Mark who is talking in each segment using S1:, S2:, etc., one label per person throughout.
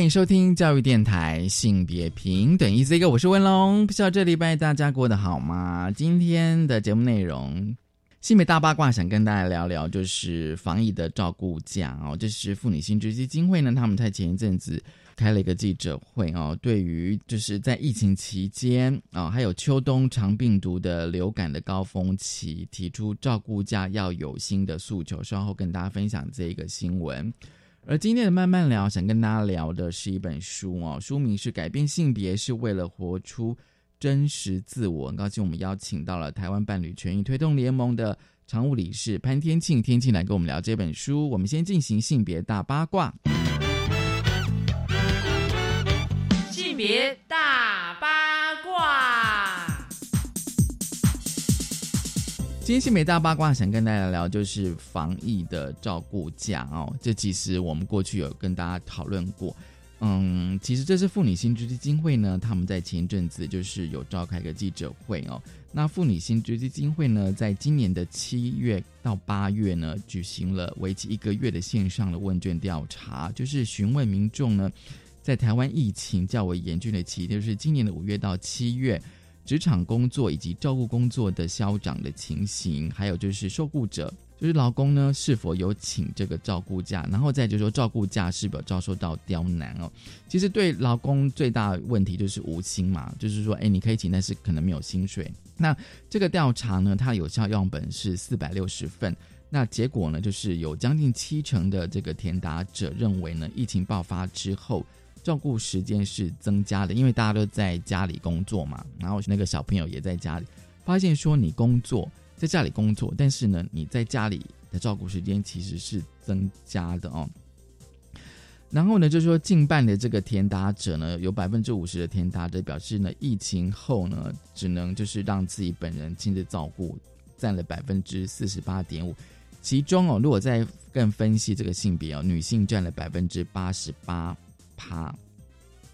S1: 欢迎收听教育电台性别平等 Easy Go，我是文龙。不知道这礼拜大家过得好吗？今天的节目内容。性别大八卦，想跟大家聊聊，就是防疫的照顾假哦。这是妇女新知基金会呢，他们在前一阵子开了一个记者会哦，对于就是在疫情期间啊，还有秋冬长病毒的流感的高峰期，提出照顾假要有新的诉求。稍后跟大家分享这一个新闻。而今天的慢慢聊，想跟大家聊的是一本书哦，书名是《改变性别是为了活出》。真实自我，很高兴我们邀请到了台湾伴侣权益推动联盟的常务理事潘天庆，天庆来跟我们聊这本书。我们先进行性别大八卦。
S2: 性别大
S1: 今天新美大八卦想跟大家聊，就是防疫的照顾假哦。这其实我们过去有跟大家讨论过。嗯，其实这是妇女新知基金会呢，他们在前一阵子就是有召开一个记者会哦。那妇女新知基金会呢，在今年的七月到八月呢，举行了为期一个月的线上的问卷调查，就是询问民众呢，在台湾疫情较为严峻的期，就是今年的五月到七月，职场工作以及照顾工作的消长的情形，还有就是受雇者。就是劳工呢是否有请这个照顾假，然后再就是说照顾假是否遭受到刁难哦。其实对劳工最大问题就是无薪嘛，就是说，哎，你可以请，但是可能没有薪水。那这个调查呢，它有效样本是四百六十份，那结果呢，就是有将近七成的这个填答者认为呢，疫情爆发之后照顾时间是增加的，因为大家都在家里工作嘛，然后那个小朋友也在家里，发现说你工作。在家里工作，但是呢，你在家里的照顾时间其实是增加的哦。然后呢，就是说近半的这个填答者呢，有百分之五十的填答者表示呢，疫情后呢，只能就是让自己本人亲自照顾，占了百分之四十八点五。其中哦，如果再更分析这个性别哦，女性占了百分之八十八趴，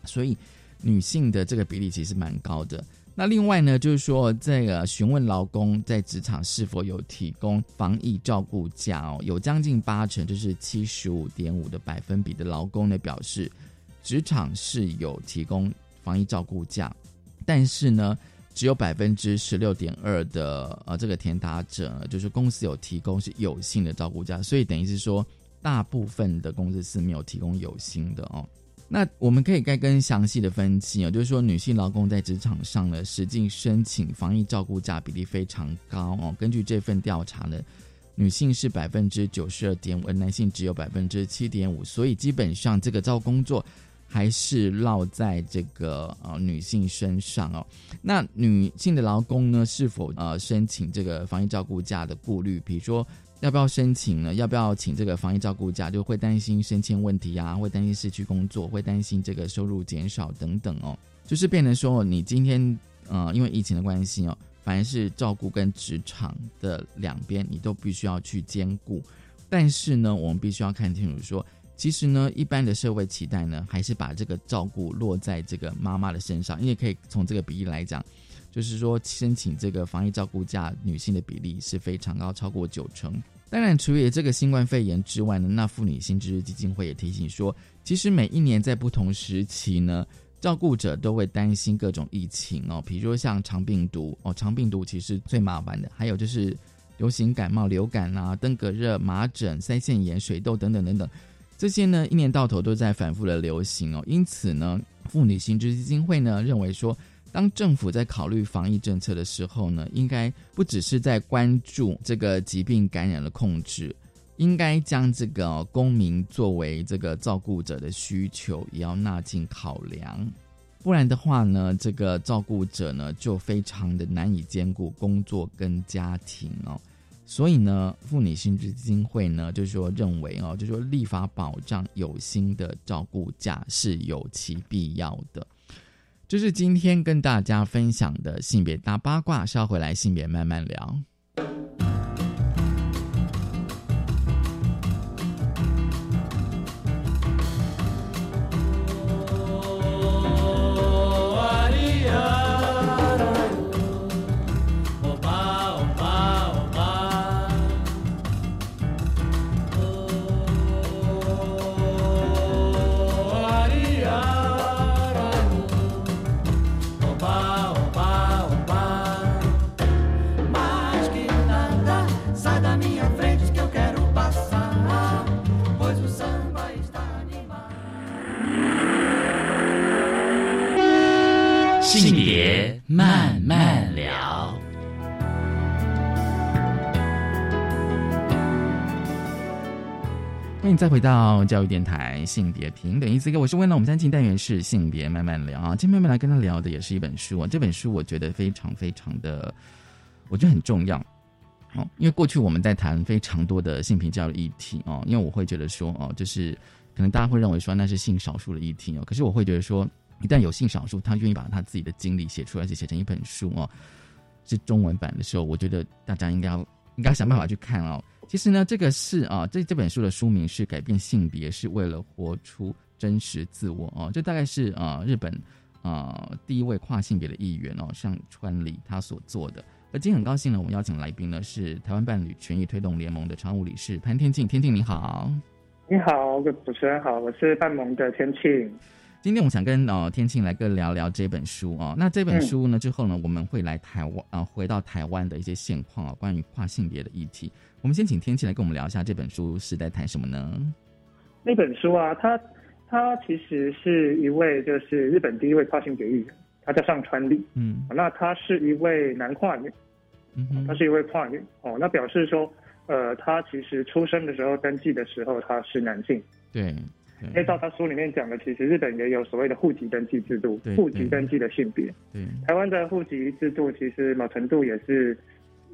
S1: 所以女性的这个比例其实蛮高的。那另外呢，就是说这个询问劳工在职场是否有提供防疫照顾假哦，有将近八成，就是七十五点五的百分比的劳工呢表示，职场是有提供防疫照顾假，但是呢，只有百分之十六点二的呃这个填答者就是公司有提供是有薪的照顾假，所以等于是说大部分的公司是没有提供有薪的哦。那我们可以该更详细的分析啊，就是说女性劳工在职场上呢，实际申请防疫照顾假比例非常高哦。根据这份调查呢，女性是百分之九十二点五，而男性只有百分之七点五，所以基本上这个照工作还是落在这个呃女性身上哦。那女性的劳工呢，是否呃申请这个防疫照顾假的顾虑，比如说？要不要申请呢？要不要请这个防疫照顾假？就会担心升迁问题啊，会担心失去工作，会担心这个收入减少等等哦。就是变成说，你今天呃，因为疫情的关系哦，凡是照顾跟职场的两边，你都必须要去兼顾。但是呢，我们必须要看清楚说，其实呢，一般的社会期待呢，还是把这个照顾落在这个妈妈的身上，因为可以从这个比例来讲。就是说，申请这个防疫照顾假女性的比例是非常高，超过九成。当然，除了这个新冠肺炎之外呢，那妇女新知基金会也提醒说，其实每一年在不同时期呢，照顾者都会担心各种疫情哦，比如说像长病毒哦，长病毒其实最麻烦的，还有就是流行感冒、流感啊、登革热、麻疹、腮腺炎、水痘等等等等，这些呢一年到头都在反复的流行哦。因此呢，妇女新知基金会呢认为说。当政府在考虑防疫政策的时候呢，应该不只是在关注这个疾病感染的控制，应该将这个公民作为这个照顾者的需求也要纳进考量，不然的话呢，这个照顾者呢就非常的难以兼顾工作跟家庭哦。所以呢，妇女薪资基金会呢就是说认为哦，就说立法保障有薪的照顾假是有其必要的。这是今天跟大家分享的性别大八卦，稍回来性别慢慢聊。再回到教育电台性别平等一思，我是问了。我们三进单元是性别慢慢聊啊，今天慢慢来跟他聊的也是一本书啊。这本书我觉得非常非常的，我觉得很重要哦，因为过去我们在谈非常多的性平教育议题哦，因为我会觉得说哦，就是可能大家会认为说那是性少数的议题哦，可是我会觉得说，一旦有性少数他愿意把他自己的经历写出来，而且写成一本书哦，是中文版的时候，我觉得大家应该要应该想办法去看哦。其实呢，这个是啊，这这本书的书名是《改变性别是为了活出真实自我》哦，这大概是啊日本啊第一位跨性别的议员哦上川里他所做的。而今天很高兴呢，我们邀请来宾呢是台湾伴侣权益推动联盟的常务理事潘天庆，天庆你好。
S3: 你好，主持人好，我是伴盟的天庆。
S1: 今天我想跟呃天庆来跟聊聊这本书哦、那这本书呢、之后呢，我们会来台湾啊、回到台湾的一些现况啊，关于跨性别的议题。我们先请天庆来跟我们聊一下这本书是在谈什么呢？
S3: 那本书啊，他他其实是一位就是日本第一位跨性别艺人，他叫上川里。
S1: 嗯
S3: 那他是一位男跨女，
S1: 嗯
S3: 他是一位跨女哦。那表示说，呃，他其实出生的时候登记的时候他是男性。
S1: 对
S3: 因为
S1: 对
S3: 照他书里面讲的，其实日本也有所谓的户籍登记制度
S1: 对，
S3: 户籍登记的性别。
S1: 对
S3: 台湾的户籍制度其实某程度也是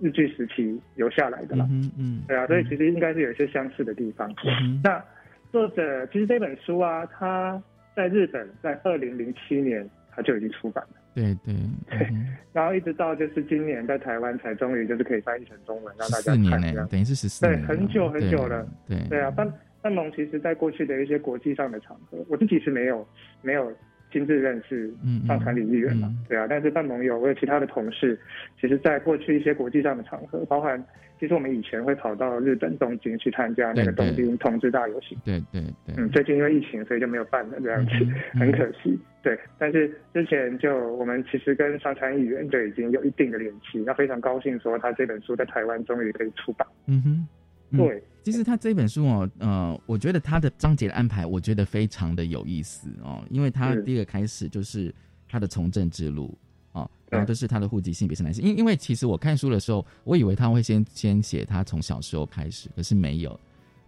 S3: 日据时期留下来的啦。
S1: 嗯嗯。
S3: 对啊，所以其实应该是有一些相似的地方。
S1: 嗯
S3: 那作者其实这本书啊，他在日本在二零零七年他就已经出版了，
S1: 对对嗯
S3: 然后一直到就是今年在台湾才终于就是可以翻译成中文让大家看这样，。
S1: 呢等于是十四
S3: 对很久很久了。
S1: 对
S3: 对。啊，半半盟其实在过去的一些国际上的场合，我自己是没有没有亲自认识上川里议员嘛，
S1: 嗯
S3: 对啊，但是半盟有我有其他的同事，其实在过去一些国际上的场合，包含其实我们以前会跑到日本东京去参加那个东京同志大游行。
S1: 对对对，
S3: 嗯，最近因为疫情，所以就没有办了，这样子 很可惜。对，但是之前就我们其实跟上川议员就已经有一定的联系，那非常高兴说他这本书在台湾终于可以出版。
S1: 嗯哼。嗯
S3: 对，
S1: 其实他这本书哦，呃，我觉得他的章节的安排，我觉得非常的有意思哦，因为他第一个开始就是他的从政之路哦，然后就是他的户籍性别是男性，因因为其实我看书的时候，我以为他会先先写他从小时候开始，可是没有，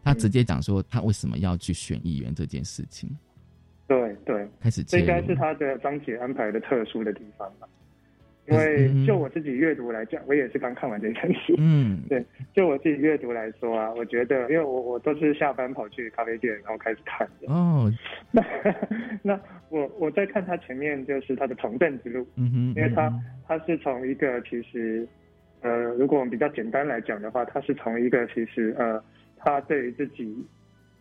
S1: 他直接讲说他为什么要去选议员这件事情，
S3: 对对，
S1: 开始
S3: 这应该是他的章节安排的特殊的地方吧。因
S1: 嗯
S3: 为
S1: 嗯
S3: 就我自己阅读来讲，我也是刚看完这本书。
S1: 嗯
S3: 对，就我自己阅读来说啊，我觉得，因为我我都是下班跑去咖啡店，然后开始看的。
S1: 哦，
S3: 那那我我在看他前面就是他的从政之路，
S1: 嗯哼，
S3: 因为他
S1: 嗯
S3: 他是从一个其实，呃，如果我们比较简单来讲的话，他是从一个其实呃，他对于自己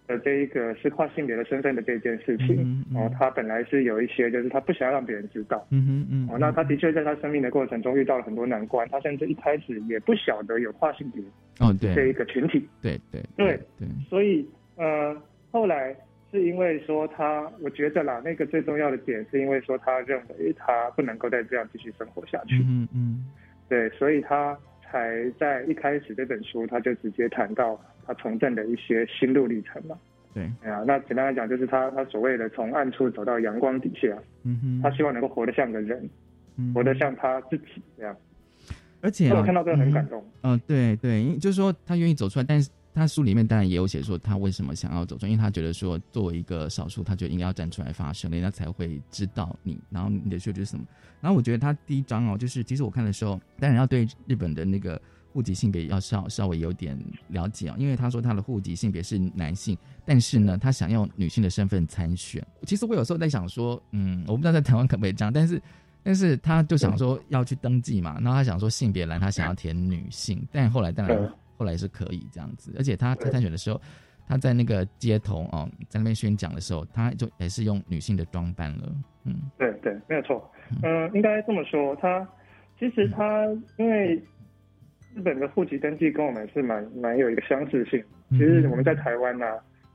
S3: 的这一个是跨性别的身份的这件事情，
S1: 嗯嗯
S3: 哦，他本来是有一些就是他不想要让别人知道。
S1: 嗯哼嗯
S3: 哦，那他的确在他生命的过程中遇到了很多难关，他甚至一开始也不晓得有跨性别
S1: 哦对。
S3: 这一个群体，
S1: 对对
S3: 对
S1: 对，
S3: 所以呃，后来是因为说他，我觉得啦，那个最重要的点是因为说他认为他不能够再这样继续生活下去，
S1: 嗯嗯。
S3: 对，所以他才在一开始这本书他就直接谈到他从政的一些心路历程嘛。
S1: 对，
S3: 哎呀，那简单来讲，就是他他所谓的从暗处走到阳光底下，
S1: 嗯哼，
S3: 他希望能够活得像个人，
S1: 嗯
S3: 活得像他自己这样。
S1: 而且、啊、
S3: 我看到这个很感
S1: 嗯
S3: 动。
S1: 嗯、对对，因为就是说他愿意走出来，但是他书里面当然也有写说他为什么想要走出来，因为他觉得说作为一个少数，他就应该要站出来发声，人家才会知道你，然后你的需求是什么。然后我觉得他第一章哦，就是其实我看的时候，当然要对日本的那个户籍性别要稍稍微有点了解啊，因为他说他的户籍性别是男性，但是呢，他想用女性的身份参选。其实我有时候在想说，嗯，我不知道在台湾可不可以这样，但是但是他就想说要去登记嘛，然后他想说性别栏他想要填女性，但后来当然后来是可以这样子，而且他在参选的时候，他在那个街头哦，在那边宣讲的时候，他就也是用女性的装扮了，嗯，
S3: 对对，没有错，嗯，应该这么说，他其实他因为。日本的户籍登记跟我们是蛮蛮有一个相似性。其实我们在台湾呢，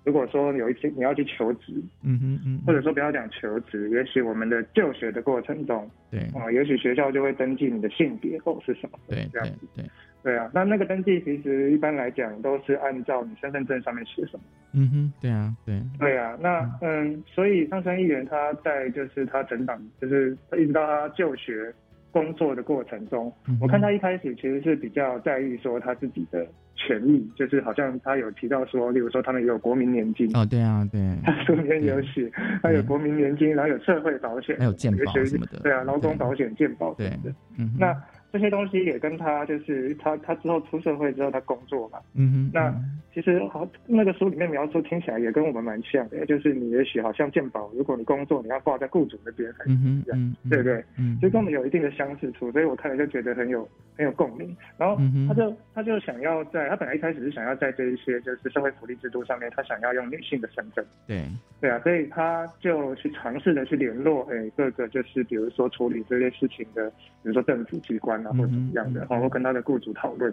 S3: 如果说有一天你要去求职，
S1: 嗯哼嗯，
S3: 或者说不要讲求职，也许我们的就学的过程中，
S1: 对。
S3: 啊，也许学校就会登记你的性别或是什么，
S1: 对
S3: 这样子，
S1: 对
S3: 对啊。那那个登记其实一般来讲都是按照你身份证上面写什么，
S1: 嗯哼，对啊，对
S3: 对啊。那嗯，所以上山议员他在就是他整党，就是一直到他就学。工作的过程中，我看他一开始其实是比较在意说他自己的权益，就是好像他有提到说，例如说他们有国民年金
S1: 哦，对啊，对，
S3: 他书里面有写，他有国民年金，然后有社会保险，
S1: 还有健保什么的，
S3: 对啊，劳工保险、健保
S1: 对
S3: 的，嗯，那。这些东西也跟他就是他他之后出社会之后他工作嘛，
S1: 嗯哼，
S3: 那其实好那个书里面描述听起来也跟我们蛮像的，就是你也许好像鉴宝，如果你工作你要挂在雇主那边，
S1: 嗯哼，嗯，
S3: 对不对？
S1: 嗯，
S3: 就跟我们有一定的相似处，所以我看了就觉得很有很有共鸣。然后他就他就想要在他本来一开始是想要在这一些就是社会福利制度上面，他想要用女性的身份，
S1: 对
S3: 对啊，所以他就去尝试的去联络哎各个就是比如说处理这些事情的，比如说政府机关啊或者怎么样的。然后跟他的雇主讨论，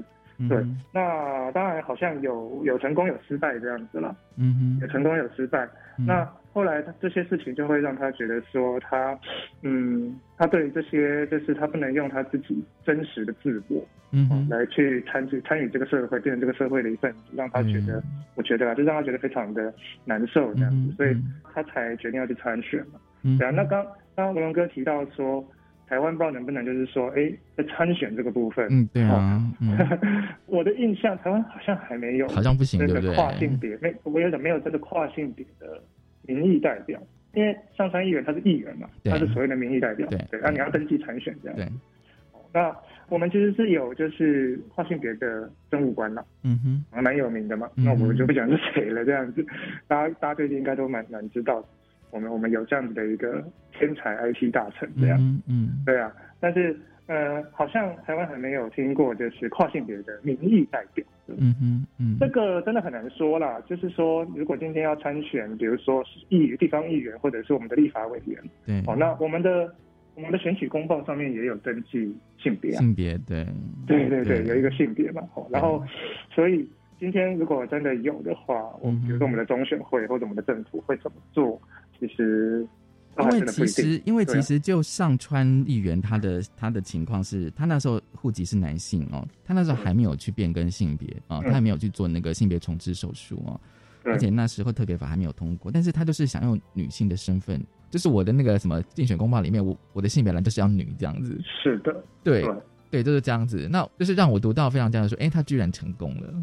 S3: 对，那当然好像有有成功有失败这样子了，
S1: 嗯哼，
S3: 有成功有失败。那后来他这些事情就会让他觉得说他，嗯，他对于这些就是他不能用他自己真实的自我，
S1: 嗯，
S3: 来去参与参与这个社会，变成这个社会的一份子，让他觉得，我觉得啊，就让他觉得非常的难受这样子，所以他才决定要去参选嘛。对啊，那刚刚文龙哥提到说。台湾不知道能不能就是说，哎，在参选这个部分，
S1: 嗯，对啊，
S3: 我的印象台湾好像还没有，
S1: 好像不行，对不对？
S3: 跨性别没，我有点没有真的跨性别的民意代表，因为上山议员他是议员嘛，他是所谓的民意代表，
S1: 对，
S3: 那你要登记参选这样，
S1: 对。
S3: 那我们其实是有就是跨性别的政务官了，
S1: 嗯哼，
S3: 还蛮有名的嘛，那我们就不讲是谁了，这样子，大家大家最近应该都蛮蛮知道。我们我们有这样子的一个天才 IT 大臣这样，
S1: 嗯嗯，
S3: 对啊，但是呃，好像台湾还没有听过就是跨性别的民意代表，
S1: 嗯嗯嗯，
S3: 这个真的很难说啦。就是说，如果今天要参选，比如说议地方议员或者是我们的立法委员，
S1: 对，
S3: 哦，那我们的我们的选举公报上面也有登记性别，啊
S1: 性别对，
S3: 对对对，有一个性别嘛，哦，然后所以今天如果真的有的话，我们比如说我们的中选会或者我们的政府会怎么做？其实，
S1: 因为其实，因为其实就上川议员他的他的情况是，他那时候户籍是男性哦，他那时候还没有去变更性别啊，他还没有去做那个性别重置手术哦，而且那时候特别法还没有通过，但是他就是想用女性的身份，就是我的那个什么竞选公报里面，我我的性别栏就是要女这样子，
S3: 是的，
S1: 对对，就是这样子，那就是让我读到非常这样说，哎，他居然成功了。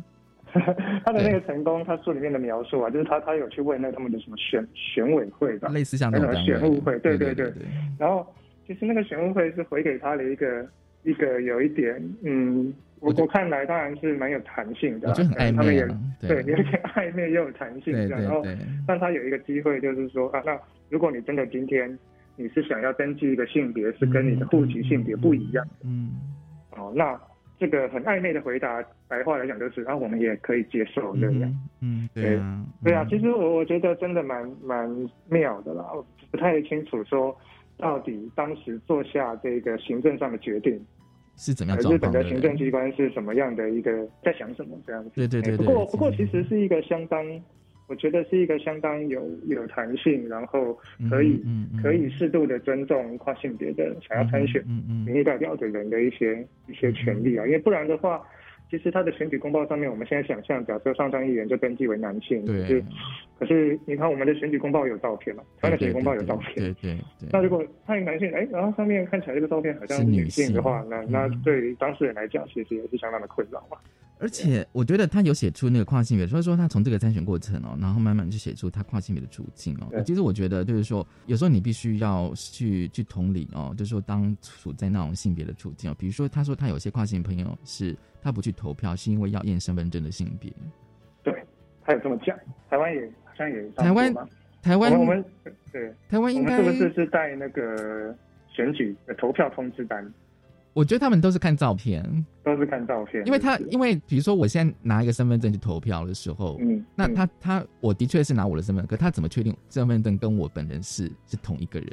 S3: 他的那个成功，他书里面的描述啊，就是他他有去问那他们的什么选选委会吧，
S1: 类似像那种
S3: 选务会，对
S1: 对
S3: 对。然后其实那个选务会是回给他的一个一个有一点，嗯，我我看来当然是蛮有弹性的，
S1: 就很暧
S3: 昧，
S1: 对，
S3: 有点暧昧又有弹性这样。然后让他有一个机会，就是说啊，那如果你真的今天你是想要登记一个性别是跟你的户籍性别不一样，
S1: 嗯，
S3: 哦，那。这个很暧昧的回答，白话来讲就是，然啊，我们也可以接受这样。
S1: 嗯，对啊，
S3: 对啊。其实我我觉得真的蛮蛮妙的啦，我不太清楚说到底当时做下这个行政上的决定
S1: 是怎么样，
S3: 日本的行政机关是什么样的一个在想什么这样子。
S1: 对对对。不
S3: 过不过其实是一个相当。我觉得是一个相当有有弹性，然后可以可以适度的尊重跨性别的想要参选民意代表的人的一些一些权利啊，因为不然的话，其实他的选举公报上面，我们现在想象，假设上上议员就登记为男性，
S1: 对，
S3: 是，可是你看我们的选举公报有照片嘛，他的选举公报有照片，
S1: 对对，
S3: 那如果他有男性，哎，然后上面看起来这个照片好像是女性的话，那那对当事人来讲，其实也是相当的困扰嘛。
S1: 而且我觉得他有写出那个跨性别，所以说他从这个参选过程哦，然后慢慢去写出他跨性别的处境哦。其实我觉得就是说，有时候你必须要去去同理哦，就是说当处在那种性别的处境哦，比如说他说他有些跨性朋友是他不去投票，是因为要验身份证的性别。
S3: 对，他有这么讲。台湾也好像也
S1: 台湾台湾
S3: 我们对
S1: 台湾应该
S3: 是不是是带那个选举的投票通知单？
S1: 我觉得他们都是看照片，
S3: 都是看照片，
S1: 因为他因为比如说我现在拿一个身份证去投票的时候，嗯，那他他我的确是拿我的身份，可他怎么确定身份证跟我本人是是同一个人？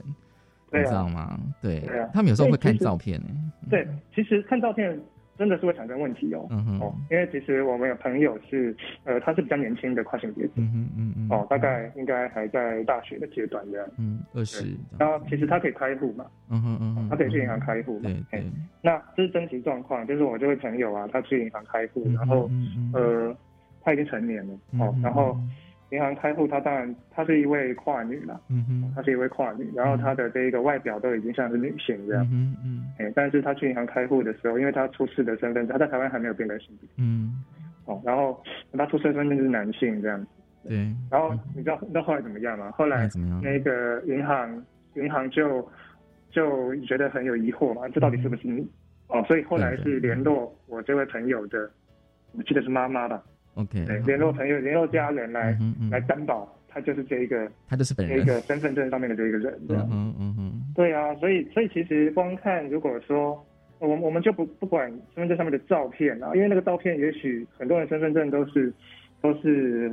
S1: 你知道吗？对，他们有时候会看照片，
S3: 对，其实看照片。真的是会产生问题哦，哦，因为其实我们有朋友是，呃，他是比较年轻的跨性别者，嗯嗯嗯哦，大概应该还在大学的阶段这样，
S1: 嗯，二十，
S3: 然后其实他可以开户嘛，嗯哼嗯他可以去银行开户嘛，对，那这是真实状况，就是我这位朋友啊，他去银行开户，然后，呃，他已经成年了，哦，然后。银行开户，她当然，她是一位跨女了，嗯哼，她是一位跨女，然后她的这一个外表都已经像是女性这样，嗯嗯，哎，但是她去银行开户的时候，因为她出示的身份证，她在台湾还没有变更性别，嗯，哦，然后她出示身份证是男性这样，
S1: 对，
S3: 然后你知道那后来怎么样吗？后来？那个银行银行就就觉得很有疑惑嘛，这到底是不是你？哦，所以后来是联络我这位朋友的，我记得是妈妈吧。
S1: OK，
S3: 对，联络朋友、联络家人来来担保，他就是这一个，
S1: 他就是本人，
S3: 一个身份证上面的这一个人。嗯嗯嗯，对啊，所以所以其实光看，如果说我我们就不不管身份证上面的照片啊，因为那个照片也许很多人身份证都是都是。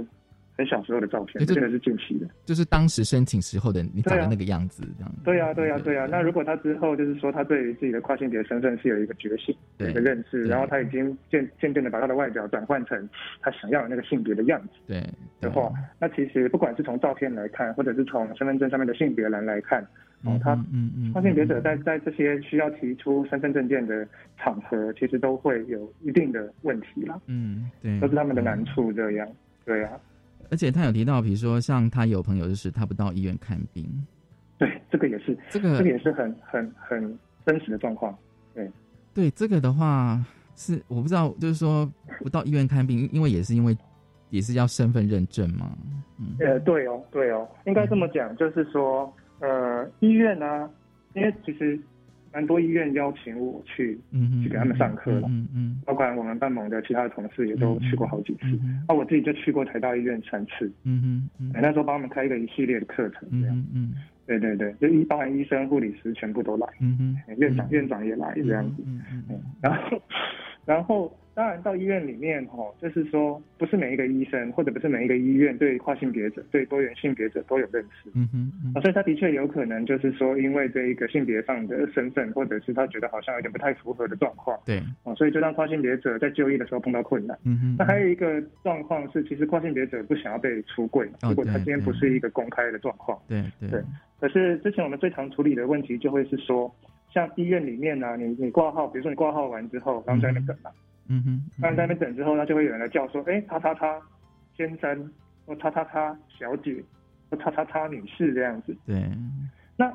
S3: 很小时候的照片，真的是近期的，
S1: 就是当时申请时候的你长的那个样子，这样。
S3: 对呀，对呀，对呀。那如果他之后就是说他对于自己的跨性别身份是有一个觉醒、一个认识，然后他已经渐渐渐的把他的外表转换成他想要的那个性别的样子，
S1: 对
S3: 的话，那其实不管是从照片来看，或者是从身份证上面的性别栏来看，哦，他嗯嗯，跨性别者在在这些需要提出身份证件的场合，其实都会有一定的问题了。
S1: 嗯，对，
S3: 都是他们的难处这样。对呀。
S1: 而且他有提到，比如说像他有朋友就是他不到医院看病，
S3: 对，这个也是，这个这个也是很很很真实的状况。对，
S1: 对，这个的话是我不知道，就是说不到医院看病，因为也是因为也是要身份认证嘛。
S3: 嗯，呃，对哦，对哦，应该这么讲，就是说，呃，医院呢，因为其实。蛮多医院邀请我去，嗯去给他们上课了，嗯嗯，包括我们办盟的其他的同事也都去过好几次，啊，我自己就去过台大医院三次，嗯嗯，那时候帮他们开一个一系列的课程，这样，嗯，对对对，就医包含医生、护理师全部都来，嗯嗯，院长院长也来这样子，嗯嗯，然后 然后。当然，到医院里面哦，就是说，不是每一个医生或者不是每一个医院对跨性别者、对多元性别者都有认识。嗯哼，啊，所以他的确有可能就是说，因为这一个性别上的身份，或者是他觉得好像有点不太符合的状况。
S1: 对，
S3: 啊，所以就让跨性别者在就医的时候碰到困难。嗯哼，那还有一个状况是，其实跨性别者不想要被出柜，如果他今天不是一个公开的状况。
S1: 对对。
S3: 可是之前我们最常处理的问题就会是说，像医院里面呢，你你挂号，比如说你挂号完之后，然后在那边等嘛。嗯哼，那在那边等之后，那就会有人来叫说，哎，叉叉叉先生，或叉叉叉小姐，或叉叉叉女士这样子。
S1: 对，
S3: 那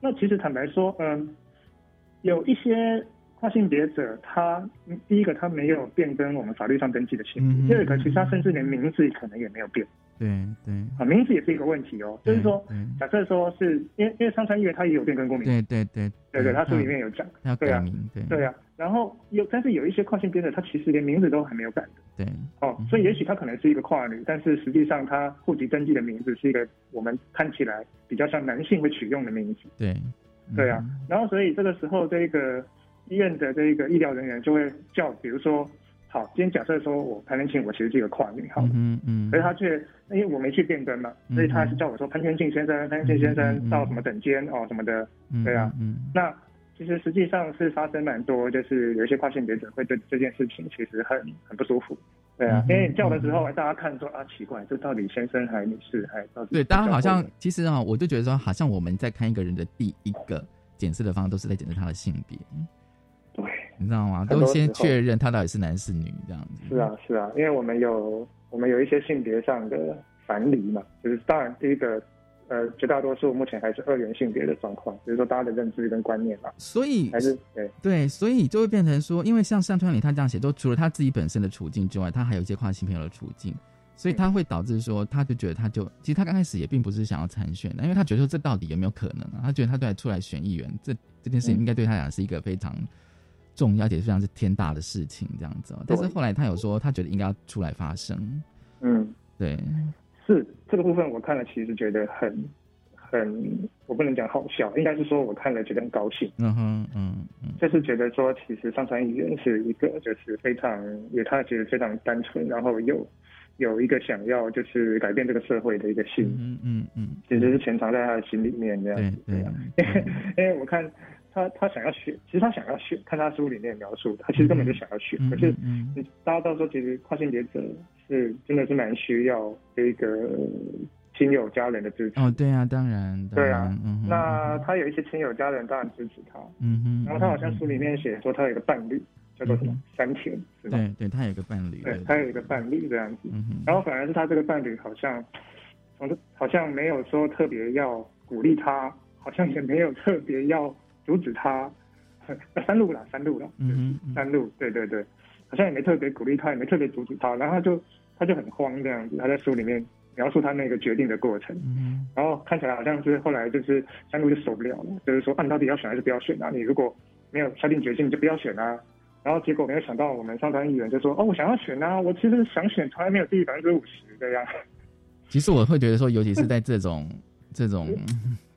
S3: 那其实坦白说，嗯，有一些跨性别者，他第一个他没有变更我们法律上登记的性别，第二个其实他甚至连名字可能也没有变。
S1: 对对
S3: 啊，名字也是一个问题哦。就是说，假设说是因为因为上川医院他也有变更公民，
S1: 对对对
S3: 对对，他书里面有讲，
S1: 对
S3: 对啊。然后有，但是有一些跨性别者，他其实连名字都还没有改的。
S1: 对
S3: 哦，所以也许他可能是一个跨女，但是实际上他户籍登记的名字是一个我们看起来比较像男性会取用的名字。
S1: 对。
S3: 对啊，然后所以这个时候这个医院的这个医疗人员就会叫，比如说。好，今天假设说我潘天庆，我其实是一个跨女，好，嗯嗯，所以他却因为我没去变更嘛，所以他还是叫我说潘天庆先生，潘天庆先生到什么等间哦什么的，对啊，嗯，那其实实际上是发生蛮多，就是有一些跨性别者会对这件事情其实很很不舒服，对啊，因为叫的时候大家看说啊奇怪，这到底先生还是女士还到底？
S1: 对，大家好像其实啊，我就觉得说，好像我们在看一个人的第一个检测的方式，都是在检测他的性别。对你知道吗？都先确认他到底是男是女这样子。
S3: 是啊，是啊，因为我们有我们有一些性别上的反理嘛，就是当然第一个呃，绝大多数目前还是二元性别的状况，比如说大家的认知跟观念嘛。
S1: 所以
S3: 还是对
S1: 对，所以就会变成说，因为像上川里他这样写，都除了他自己本身的处境之外，他还有一些跨性朋友的处境，所以他会导致说，他就觉得他就其实他刚开始也并不是想要参选的，因为他觉得说这到底有没有可能啊？他觉得他对出来选议员，这这件事情应该对他讲是一个非常重要，而且非常是天大的事情这样子。但是后来他有说，他觉得应该要出来发声。
S3: 嗯，
S1: 对。
S3: 是这个部分，我看了其实觉得很很，我不能讲好笑，应该是说我看了觉得很高兴。
S1: 嗯哼，嗯嗯，
S3: 就是觉得说，其实上川议员是一个就是非常，也他其实非常单纯，然后又有一个想要就是改变这个社会的一个心。
S1: 嗯嗯嗯，
S3: 其实是潜藏在他的心里面这样子。
S1: 对
S3: 对。因为我看他他想要选，其实他想要选，看他书里面描述，他其实根本就想要选，可是大家到时候其实跨性别者。是，真的是蛮需要这个亲友家人的支持
S1: 哦。对啊，当然，
S3: 对啊。那他有一些亲友家人当然支持他。
S1: 嗯哼。
S3: 然后他好像书里面写说他有一个伴侣，叫做什么山田，是吧？
S1: 对对，他有一个伴侣。
S3: 对，他有一个伴侣这样子。然后反而是他这个伴侣好像，好像没有说特别要鼓励他，好像也没有特别要阻止他。三路了，三路了。
S1: 嗯
S3: 嗯，三路，对对对。好像也没特别鼓励他，也没特别阻止他，然后他就他就很慌这样子。他在书里面描述他那个决定的过程，嗯然后看起来好像是后来就是三路就受不了了，就是说，啊，你到底要选还是不要选啊？你如果没有下定决心，你就不要选啊。然后结果没有想到，我们上台议员就说，哦，我想要选啊，我其实想选，从来没有低于百分之五十这样。
S1: 其实我会觉得说，尤其是在这种这种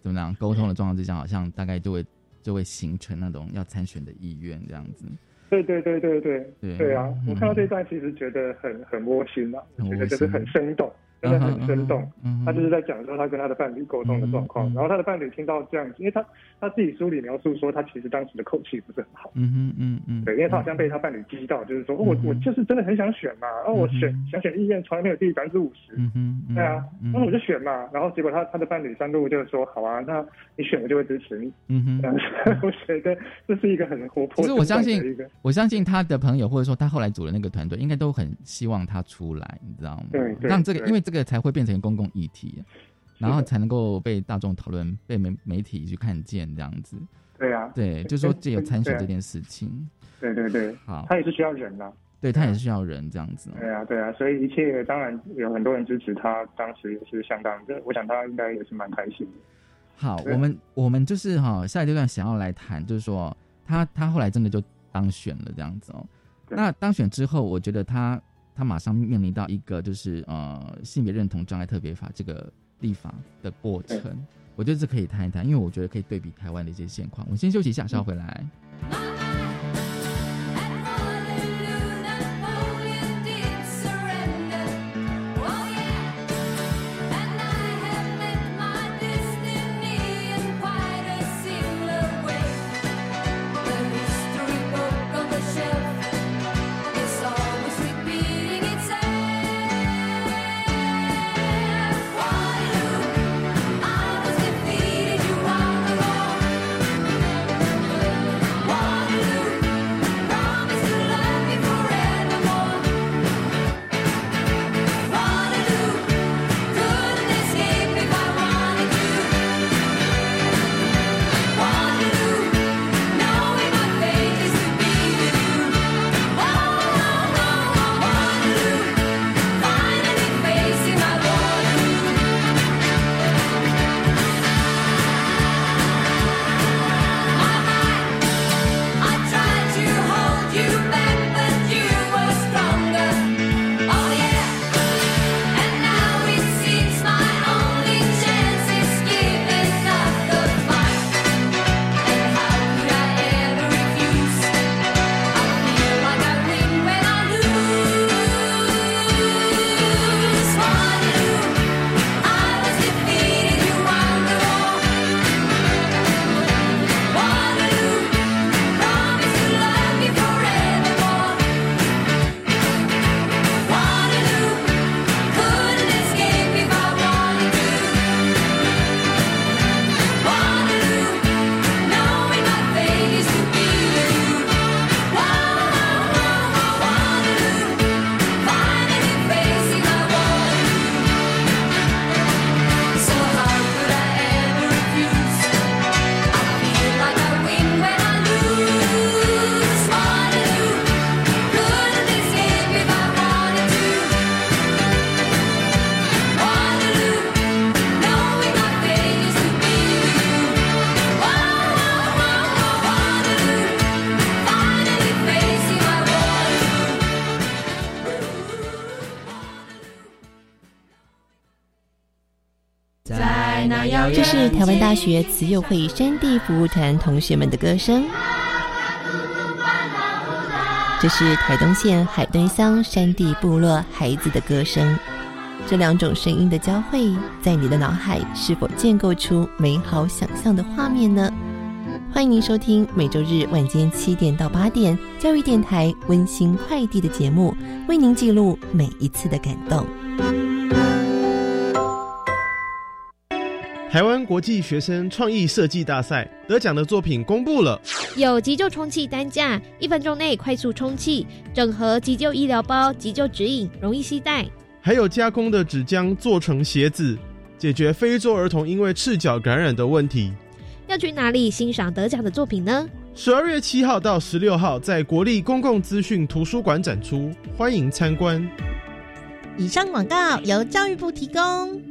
S1: 怎么样沟通的状况之下，好像大概就会就会形成那种要参选的意愿这样子。
S3: 对对对对对对啊！我看到这段其实觉得很很窝心啊，觉得就是很生动。真的很生动，他就是在讲说他跟他的伴侣沟通的状况，然后他的伴侣听到这样子，因为他他自己书里描述说他其实当时的口气不是很好，
S1: 嗯嗯嗯嗯，
S3: 对，因为他好像被他伴侣激到，就是说我我就是真的很想选嘛，然后我选想选意愿从来没有低于百分之五十，
S1: 嗯嗯，
S3: 对啊，那我就选嘛，然后结果他他的伴侣三度就是说好啊，那你选我就会支持你，
S1: 嗯哼，
S3: 我觉得这是一个很活泼，
S1: 其实我相信我相信他的朋友或者说他后来组的那个团队应该都很希望他出来，你知道吗？
S3: 对，
S1: 让这个因为这个才会变成公。共议题，然后才能够被大众讨论，被媒媒体去看见这样子。
S3: 对啊，
S1: 对，就是说这有参选这件事情。
S3: 对对对，
S1: 好，
S3: 他也是需要人呐。
S1: 对他也是需要人这样子。
S3: 对啊，对啊，所以一切当然有很多人支持他，当时也是相当的，我想他应该也是蛮开心的。
S1: 好，我们我们就是哈，下一阶段想要来谈，就是说他他后来真的就当选了这样子哦。那当选之后，我觉得他。他马上面临到一个就是呃性别认同障碍特别法这个立法的过程，我觉得这可以谈一谈，因为我觉得可以对比台湾的一些现况。我先休息一下，稍后回来。
S4: 这学慈幼会山地服务团同学们的歌声。这是台东县海端乡山地部落孩子的歌声。这两种声音的交汇，在你的脑海是否建构出美好想象的画面呢？欢迎您收听每周日晚间七点到八点教育电台温馨快递的节目，为您记录每一次的感动。
S5: 台湾国际学生创意设计大赛得奖的作品公布了，
S6: 有急救充气担架，一分钟内快速充气；整合急救医疗包，急救指引，容易携带；
S5: 还有加工的纸浆做成鞋子，解决非洲儿童因为赤脚感染的问题。
S6: 要去哪里欣赏得奖的作品呢？
S5: 十二月七号到十六号在国立公共资讯图书馆展出，欢迎参观。
S7: 以上广告由教育部提供。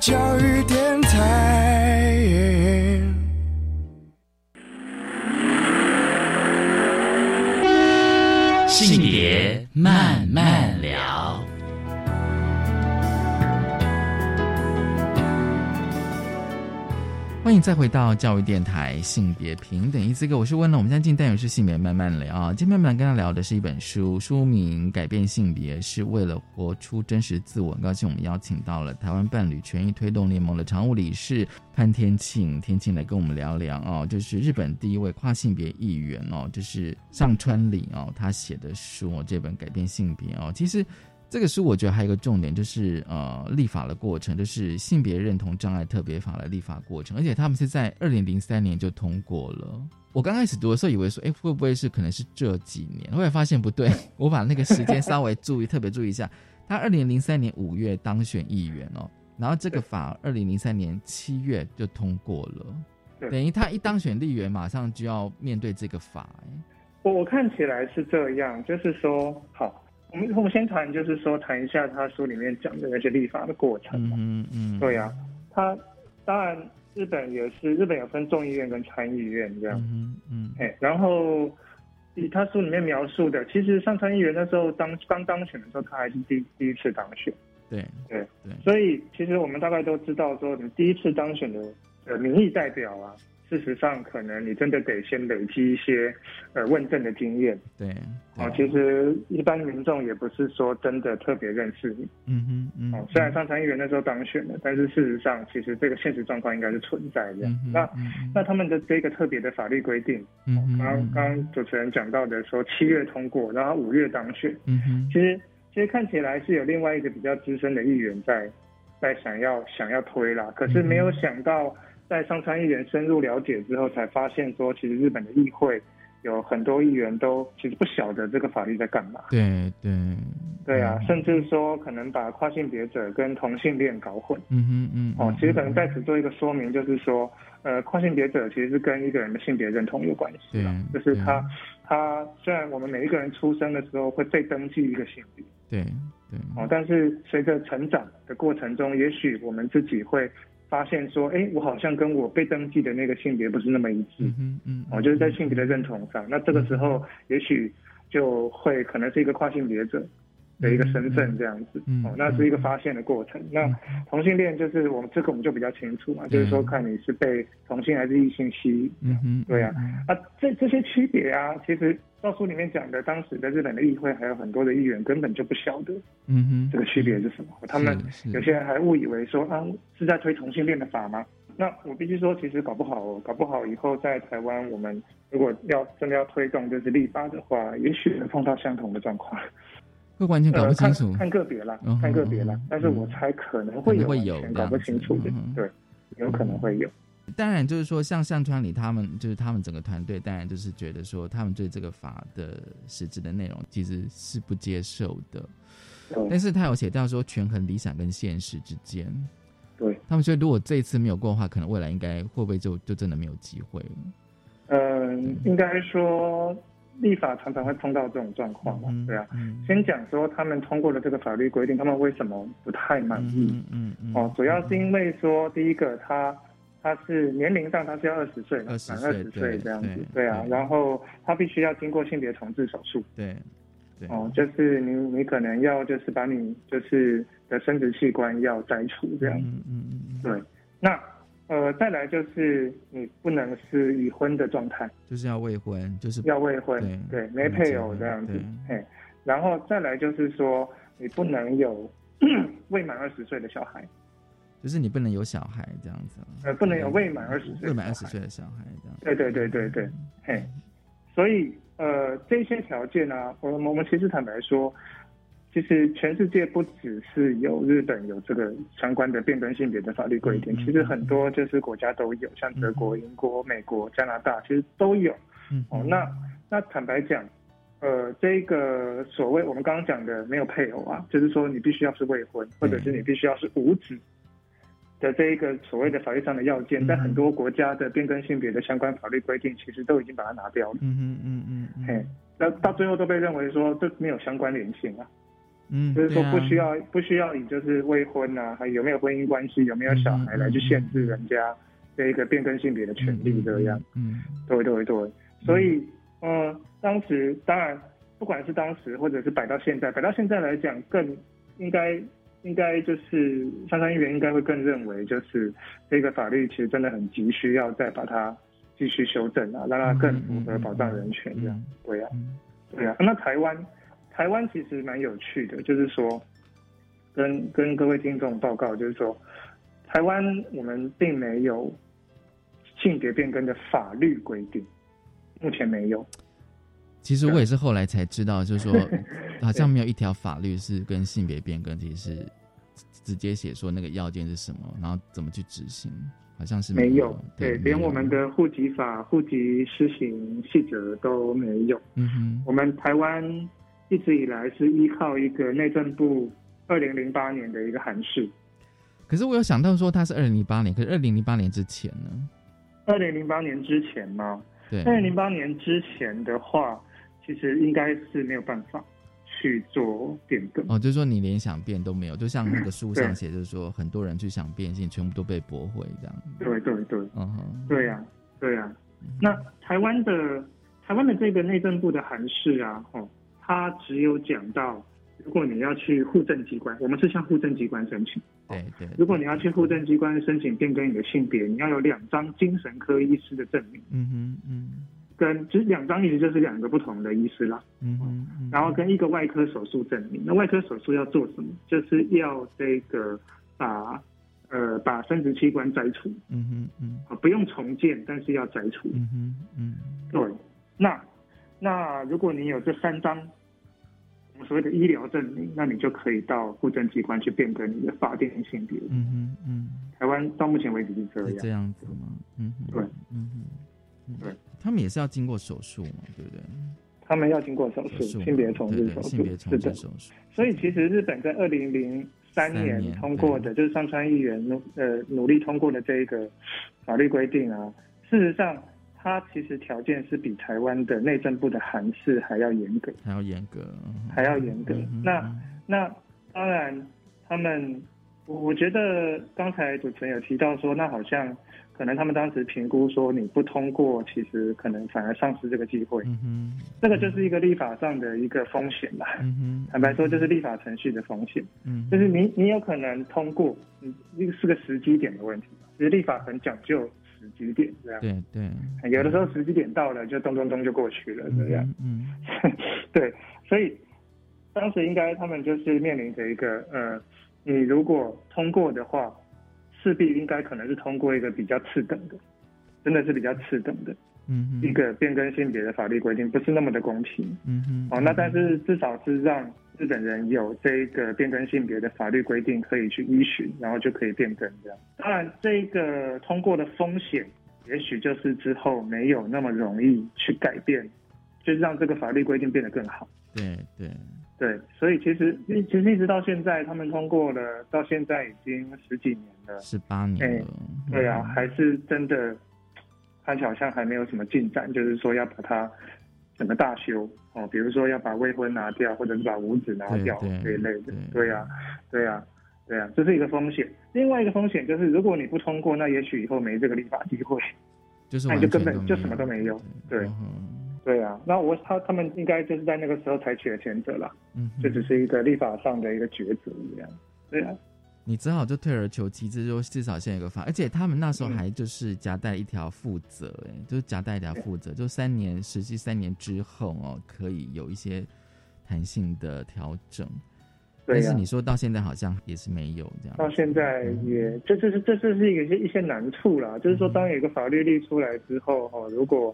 S2: 教育电台性别慢
S1: 欢迎再回到教育电台性别平等一资格，我是温乐。我们现在进单元是性别慢慢聊啊，今天慢慢跟他聊的是一本书，书名《改变性别是为了活出真实自我》。很高兴我们邀请到了台湾伴侣权益推动联盟的常务理事潘天庆，天庆来跟我们聊聊哦，就是日本第一位跨性别议员哦，就是上川里哦，他写的书哦，这本《改变性别》哦，其实。这个书我觉得还有一个重点，就是呃立法的过程，就是性别认同障碍特别法的立法过程，而且他们是在二零零三年就通过了。我刚开始读的时候以为说，哎，会不会是可能是这几年？后来发现不对，我把那个时间稍微注意，特别注意一下，他二零零三年五月当选议员哦，然后这个法二零零三年七月就通过了，等于他一当选立员，马上就要面对这个法。
S3: 我我看起来是这样，就是说好。我们我们先谈，就是说谈一下他书里面讲的那些立法的过程嘛。嗯嗯。对呀，他当然日本也是日本有分众议院跟参议院这样。嗯嗯。哎，然后以他书里面描述的，其实上参议员那时候当刚当选的时候，他还是第第一次当选。
S1: 对
S3: 对对。所以其实我们大概都知道，说你第一次当选的呃民意代表啊。事实上，可能你真的得先累积一些呃问政的经验。
S1: 对，
S3: 哦，其实一般民众也不是说真的特别认识你。嗯哼嗯。哦，虽然上参议员那时候当选了，但是事实上，其实这个现实状况应该是存在的。那那他们的这个特别的法律规定，刚刚刚主持人讲到的说七月通过，然后五月当选。嗯哼。其实其实看起来是有另外一个比较资深的议员在在想要想要推啦，可是没有想到。在上参议员深入了解之后，才发现说，其实日本的议会有很多议员都其实不晓得这个法律在干嘛。
S1: 对对
S3: 对啊，甚至说可能把跨性别者跟同性恋搞混。嗯哼嗯。哦，其实可能在此做一个说明，就是说，呃，跨性别者其实是跟一个人的性别认同有关系的，就是他他虽然我们每一个人出生的时候会被登记一个性别，
S1: 对对。
S3: 哦，但是随着成长的过程中，也许我们自己会。发现说，哎，我好像跟我被登记的那个性别不是那么一致，嗯嗯，我就是在性别的认同上，那这个时候也许就会可能是一个跨性别者，的一个身份这样子。哦，那是一个发现的过程。那同性恋就是我们这个我们就比较清楚嘛，就是说看你是被同性还是异性吸引。嗯哼，对啊，啊这这些区别啊，其实照书里面讲的，当时的日本的议会还有很多的议员根本就不晓得。嗯哼，这个区别是什么？他们有些人还误以为说啊是在推同性恋的法吗？那我必须说，其实搞不好，搞不好以后在台湾，我们如果要真的要推动就是立法的话，也许能碰到相同的状况。
S1: 会完全搞不清楚，
S3: 看个别啦，看个别啦。但是我猜可能会有
S1: 会有
S3: 搞不清楚的，对，有可能会有。
S1: 当然，就是说像向川里他们，就是他们整个团队，当然就是觉得说，他们对这个法的实质的内容其实是不接受的。但是他有写到说，权衡理想跟现实之间。
S3: 对
S1: 他们说，如果这一次没有过的话，可能未来应该会不会就就真的没有机会了？
S3: 嗯，应该说立法常常会碰到这种状况嘛。对啊，先讲说他们通过了这个法律规定，他们为什么不太满意？嗯嗯哦，主要是因为说第一个，他他是年龄上他是要二十岁，满二十岁这样子。对啊，然后他必须要经过性别重置手术。
S1: 对。
S3: 哦，就是你你可能要就是把你就是的生殖器官要摘除这样，嗯嗯嗯，对，那呃再来就是你不能是已婚的状态，
S1: 就是要未婚，就是
S3: 要未婚，对，没配偶这样子，嘿，然后再来就是说你不能有 未满二十岁的小孩，
S1: 就是你不能有小孩这样子，
S3: 呃，不能有未满二十岁
S1: 未满二十岁的小孩这样，
S3: 对对对对对，嘿，所以。呃，这些条件呢，我我们其实坦白说，其实全世界不只是有日本有这个相关的变更性别的法律规定，其实很多就是国家都有，像德国、英国、美国、加拿大，其实都有。哦，那那坦白讲，呃，这个所谓我们刚刚讲的没有配偶啊，就是说你必须要是未婚，或者是你必须要是无子。的这一个所谓的法律上的要件，在很多国家的变更性别的相关法律规定，其实都已经把它拿掉了。嗯嗯嗯嗯，嘿，那到最后都被认为说这没有相关联性啊。嗯，就是说不需要不需要以就是未婚啊，还有没有婚姻关系，有没有小孩来去限制人家这一个变更性别的权利这样。嗯，对对对，所以嗯，当时当然不管是当时或者是摆到现在，摆到现在来讲，更应该。应该就是相关议员应该会更认为，就是这个法律其实真的很急需要再把它继续修正啊，让它更符合保障人权这样。对啊，对啊。那台湾，台湾其实蛮有趣的，就是说，跟跟各位听众报告，就是说，台湾我们并没有性别变更的法律规定，目前没有。
S1: 其实我也是后来才知道，就是说，好像没有一条法律是跟性别变更，其实是直接写说那个要件是什么，然后怎么去执行，好像是
S3: 没
S1: 有。
S3: 对，连我们的户籍法、户籍施行细则都没有。嗯哼，我们台湾一直以来是依靠一个内政部二零零八年的一个函释。
S1: 可是我有想到说，它是二零零八年，可是二零零八年之前呢？
S3: 二零零八年之前吗？
S1: 对，
S3: 二零零八年之前的话。其实应该是没有办法去做变更
S1: 哦，就是说你连想变都没有，就像那个书上写，就是说很多人去想变性，全部都被驳回这样。
S3: 对对对，嗯，对呀对呀。那台湾的台湾的这个内政部的函释啊，哦，它只有讲到，如果你要去户政机关，我们是向户政机关申请，
S1: 对对。
S3: 如果你要去户政机关申请变更你的性别，你要有两张精神科医师的证明。嗯哼嗯。跟其实两张意思就是两个不同的医师啦，嗯，然后跟一个外科手术证明。那外科手术要做什么？就是要这个把呃把生殖器官摘除，嗯哼嗯，啊不用重建，但是要摘除，嗯哼嗯，对。那那如果你有这三张所谓的医疗证明，那你就可以到户政机关去变更你的法定性别，嗯哼嗯。台湾到目前为止是这样，
S1: 这样子吗？嗯，
S3: 对，嗯哼，对。
S1: 他们也是要经过手术嘛，对不对？
S3: 他们要经过手术，性别重置手术，
S1: 性别重置手术。
S3: 所以其实日本在二零零三年通过的，就是上川议员努呃努力通过的这一个法律规定啊，事实上它其实条件是比台湾的内政部的函释还要严格，
S1: 还要严格，
S3: 还要严格。那那当然，他们我我觉得刚才主持人有提到说，那好像。可能他们当时评估说你不通过，其实可能反而丧失这个机会。嗯这个就是一个立法上的一个风险吧。嗯坦白说，就是立法程序的风险。嗯。就是你你有可能通过，嗯，这个是个时机点的问题。其实立法很讲究时机点，这样。
S1: 对对。
S3: 有的时候十几点到了，就咚咚咚就过去了，这样。嗯。对，所以当时应该他们就是面临着一个，呃，你如果通过的话。势必应该可能是通过一个比较次等的，真的是比较次等的，嗯，一个变更性别的法律规定，不是那么的公平，嗯哼，哦，那但是至少是让日本人有这个变更性别的法律规定可以去依循，然后就可以变更这样。当然，这个通过的风险，也许就是之后没有那么容易去改变，就是让这个法律规定变得更好。
S1: 对对。
S3: 对，所以其实其实一直到现在，他们通过了，到现在已经十几年了，
S1: 十八年了。
S3: 对啊，还是真的看起来好像还没有什么进展，就是说要把它整个大修哦，比如说要把未婚拿掉，或者是把五子拿掉这一类的。对呀，对呀，对呀，这是一个风险。另外一个风险就是，如果你不通过，那也许以后没这个立法机会，
S1: 就是
S3: 那你就根本就什么都没有。对。对啊，那我他他们应该就是在那个时候采取了前者了，嗯，这只是一个立法上的一个抉择一样。对啊，
S1: 你只好就退而求其次，就至少先有个法，而且他们那时候还就是夹带一条负责，哎，就是夹带一条负责，就三年实际三年之后哦，可以有一些弹性的调整。但是你说到现在好像也是没有这样。
S3: 到现在也这这是这这是一个一些难处啦，就是说当有一个法律立出来之后哦，如果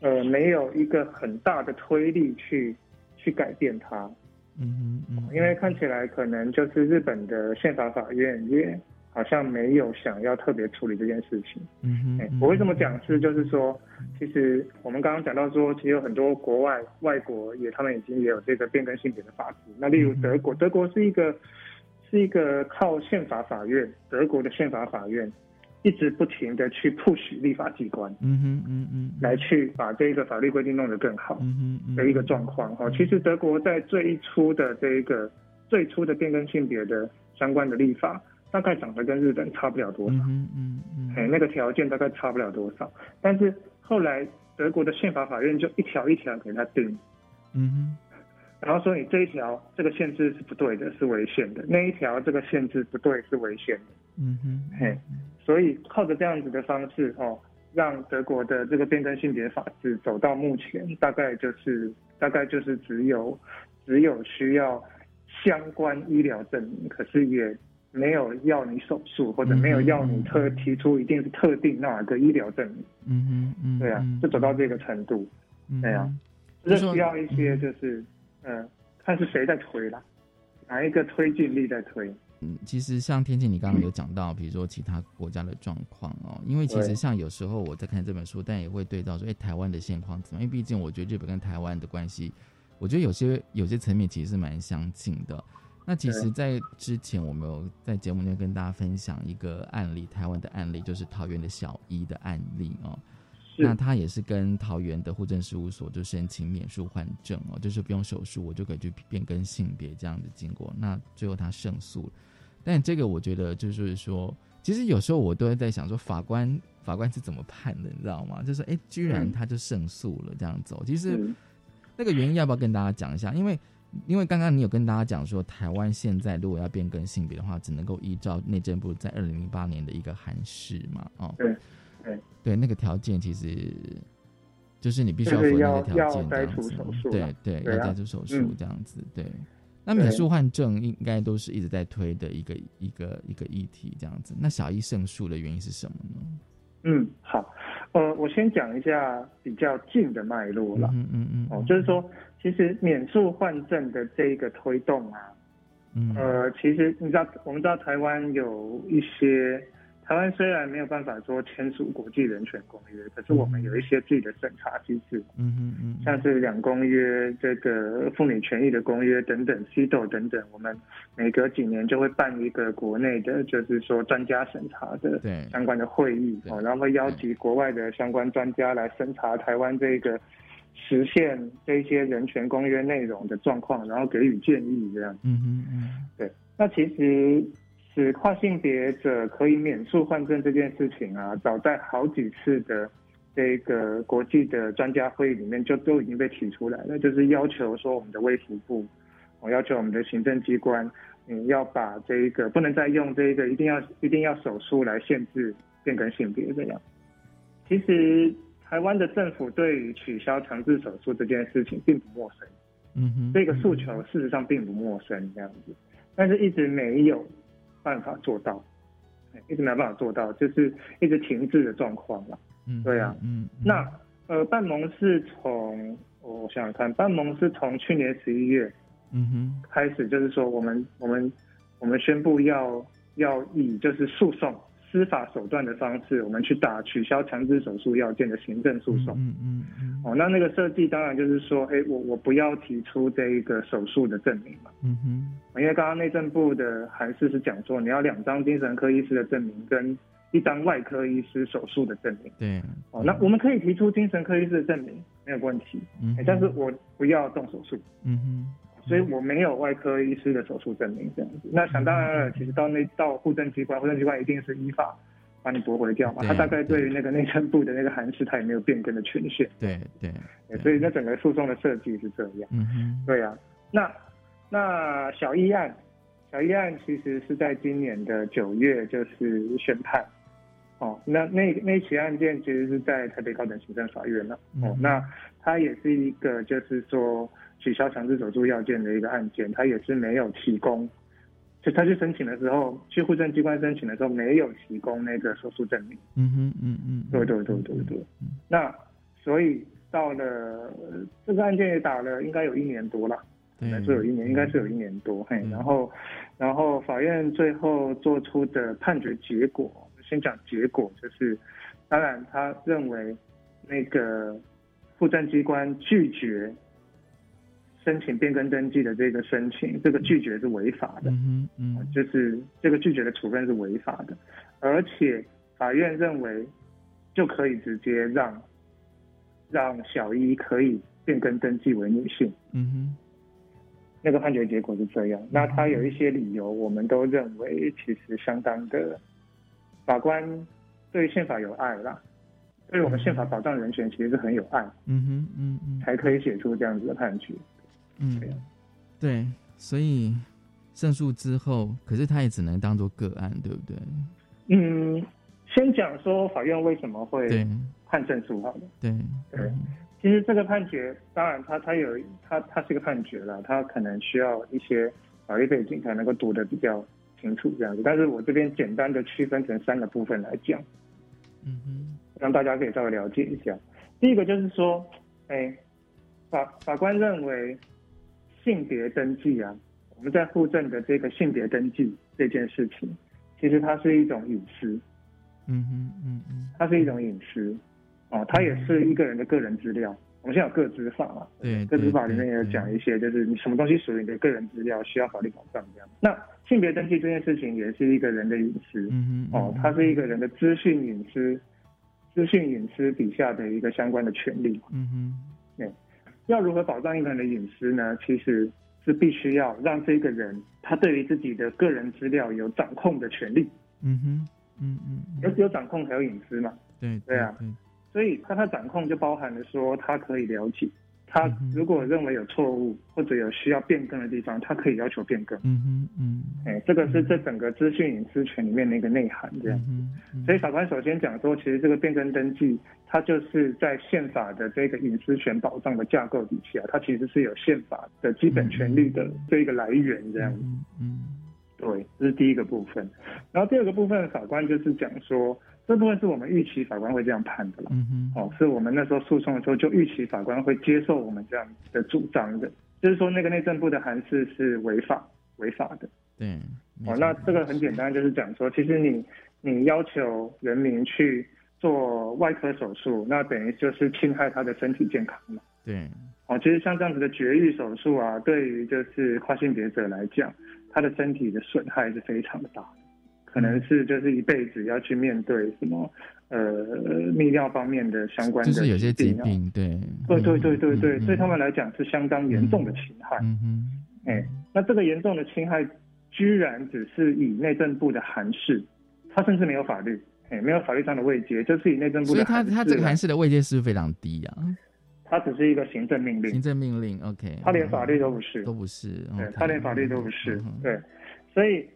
S3: 呃，没有一个很大的推力去去改变它，嗯嗯，因为看起来可能就是日本的宪法法院也好像没有想要特别处理这件事情，嗯嗯，我为什么讲是就是说，其实我们刚刚讲到说，其实有很多国外外国也他们已经也有这个变更性别的法制，那例如德国，德国是一个是一个靠宪法法院，德国的宪法法院。一直不停的去 push 立法机关，嗯哼嗯嗯，来去把这个法律规定弄得更好，嗯哼的一个状况。哈。其实德国在最初的这一个最初的变更性别的相关的立法，大概长得跟日本差不了多少，嗯嗯嗯，哎，那个条件大概差不了多少。但是后来德国的宪法法院就一条一条给他定，嗯哼，然后说你这一条这个限制是不对的，是违宪的；那一条这个限制不对，是违宪的，嗯哼，嘿。所以靠着这样子的方式哦，让德国的这个变更性别法制走到目前，大概就是大概就是只有只有需要相关医疗证明，可是也没有要你手术或者没有要你特提出一定是特定哪个医疗证明。嗯嗯嗯，对啊，就走到这个程度，对啊，这需要一些就是嗯，看是谁在推啦，哪一个推进力在推。
S1: 嗯，其实像天气，你刚刚有讲到，比如说其他国家的状况哦，因为其实像有时候我在看这本书，但也会对照说，哎，台湾的现况怎么？因为毕竟我觉得日本跟台湾的关系，我觉得有些有些层面其实是蛮相近的。那其实，在之前我们有在节目里面跟大家分享一个案例，台湾的案例就是桃园的小一的案例哦。那他也是跟桃园的户政事务所就申请免诉换证哦，就是不用手术，我就可以去变更性别这样的经过。那最后他胜诉，但这个我觉得就是说，其实有时候我都会在想说，法官法官是怎么判的，你知道吗？就是哎，居然他就胜诉了这样走。其实那个原因要不要跟大家讲一下？因为因为刚刚你有跟大家讲说，台湾现在如果要变更性别的话，只能够依照内政部在二零零八年的一个函释嘛，哦。
S3: 对
S1: 对，那个条件其实就是你必须要符合那个条件这样子。对对，要摘除手术这样子。对，那免术换证应该都是一直在推的一个一个一个议题这样子。那小一胜诉的原因是什么呢？
S3: 嗯，好，呃，我先讲一下比较近的脉络了。嗯嗯嗯。哦，就是说，其实免术换证的这一个推动啊，嗯呃，其实你知道，我们知道台湾有一些。台湾虽然没有办法说签署国际人权公约，可是我们有一些自己的审查机制，嗯嗯嗯，像是两公约、这个妇女权益的公约等等，CDO 等等，我们每隔几年就会办一个国内的，就是说专家审查的相关的会议，哦，然后会邀集国外的相关专家来审查台湾这个实现这些人权公约内容的状况，然后给予建议这样。嗯嗯嗯，对，那其实。使跨性别者可以免诉换证这件事情啊，早在好几次的这个国际的专家会议里面就都已经被提出来了，就是要求说我们的卫福部，我要求我们的行政机关，嗯，要把这一个不能再用这一个一定要一定要手术来限制变更性别这样。其实台湾的政府对于取消强制手术这件事情并不陌生，
S1: 嗯哼，
S3: 这个诉求事实上并不陌生这样子，但是一直没有。办法做到，一直没有办法做到，就是一直停滞的状况嘛。
S1: 嗯，
S3: 对啊，
S1: 嗯，
S3: 那呃，半盟是从我想想看，半盟是从去年十一月，
S1: 嗯哼，
S3: 开始就是说，我们我们我们宣布要要以就是诉讼。司法手段的方式，我们去打取消强制手术要件的行政诉讼。
S1: 嗯嗯嗯。
S3: 哦，那那个设计当然就是说，哎，我我不要提出这一个手术的证明嘛。
S1: 嗯哼。
S3: 因为刚刚内政部的函释是讲说，你要两张精神科医师的证明跟一张外科医师手术的证明。
S1: 对。
S3: 哦，那我们可以提出精神科医师的证明，没有问题。
S1: 嗯。
S3: 但是我不要动手术。
S1: 嗯哼。
S3: 所以我没有外科医师的手术证明这样子，那想当然了，其实到那到户政机关，户政机关一定是依法把你驳回掉嘛。他大概对于那个内政部的那个函释，他也没有变更的权限。
S1: 对对，
S3: 所以那整个诉讼的设计是这样。
S1: 嗯哼，
S3: 对啊。那那小议案，小议案其实是在今年的九月就是宣判。哦，那那那起案件其实是在台北高等行政法院了。哦，那它也是一个就是说。取消强制手术要件的一个案件，他也是没有提供，就他去申请的时候，去户政机关申请的时候没有提供那个手术证明。
S1: 嗯哼，嗯嗯，
S3: 对对对对对。那所以到了这个案件也打了，应该有一年多了，应该是有一年，应该是有一年多。嘿，然后然后法院最后做出的判决结果，先讲结果，就是当然他认为那个复政机关拒绝。申请变更登记的这个申请，这个拒绝是违法的，
S1: 嗯嗯，
S3: 就是这个拒绝的处分是违法的，而且法院认为就可以直接让让小一可以变更登记为女性，
S1: 嗯哼，
S3: 那个判决结果是这样。那他有一些理由，我们都认为其实相当的，法官对宪法有爱啦，对我们宪法保障人权其实是很有爱，
S1: 嗯哼嗯嗯，
S3: 才可以写出这样子的判决。
S1: 嗯，对，所以胜诉之后，可是他也只能当做个案，对不对？
S3: 嗯，先讲说法院为什么会判胜诉好了。
S1: 对
S3: 对，其实这个判决，当然他他有他他是一个判决了，他可能需要一些法律背景才能够读得比较清楚这样子。但是我这边简单的区分成三个部分来讲，
S1: 嗯哼，
S3: 让大家可以稍微了解一下。第一个就是说，哎，法法官认为。性别登记啊，我们在户政的这个性别登记这件事情，其实它是一种隐私。
S1: 嗯哼嗯嗯，
S3: 它是一种隐私，哦，它也是一个人的个人资料。我们现在有个资法嘛？
S1: 对，
S3: 个资法里面也有讲一些，就是你什么东西属于你的个人资料，需要法律保障这样。那性别登记这件事情也是一个人的隐私。
S1: 嗯
S3: 哦，它是一个人的资讯隐私，资讯隐私底下的一个相关的权利。
S1: 嗯哼，
S3: 对。要如何保障一个人的隐私呢？其实是必须要让这个人他对于自己的个人资料有掌控的权利。
S1: 嗯哼，嗯嗯，
S3: 有有掌控才有隐私嘛。
S1: 对
S3: 对啊，所以他他掌控就包含了说他可以了解。他如果认为有错误或者有需要变更的地方，他可以要求变更。
S1: 嗯哼嗯，
S3: 哎，这个是这整个资讯隐私权里面的一个内涵，这样。所以法官首先讲说，其实这个变更登记，它就是在宪法的这个隐私权保障的架构底下，它其实是有宪法的基本权利的这一个来源，这样。
S1: 嗯，
S3: 对，这是第一个部分。然后第二个部分，法官就是讲说。这部分是我们预期法官会这样判的了，
S1: 嗯哼，
S3: 哦，是我们那时候诉讼的时候就预期法官会接受我们这样的主张的，就是说那个内政部的函释是违法违法的，
S1: 对，
S3: 哦，那这个很简单，就是讲说，其实你你要求人民去做外科手术，那等于就是侵害他的身体健康嘛，
S1: 对，
S3: 哦，其实像这样子的绝育手术啊，对于就是跨性别者来讲，他的身体的损害是非常的大。可能是就是一辈子要去面对什么呃泌尿方面的相关的，
S1: 就是有些疾病，对，
S3: 对对对对对，对他们来讲是相当严重的侵害。
S1: 嗯哼，
S3: 哎，那这个严重的侵害居然只是以内政部的函释，他甚至没有法律，哎，没有法律上的位阶，就是以内政部的。所以
S1: 他他这个函释的位阶是非常低啊。
S3: 他只是一个行政命令。
S1: 行政命令，OK。
S3: 他连法律都不是。
S1: 都不是。
S3: 对，他连法律都不是。对，所以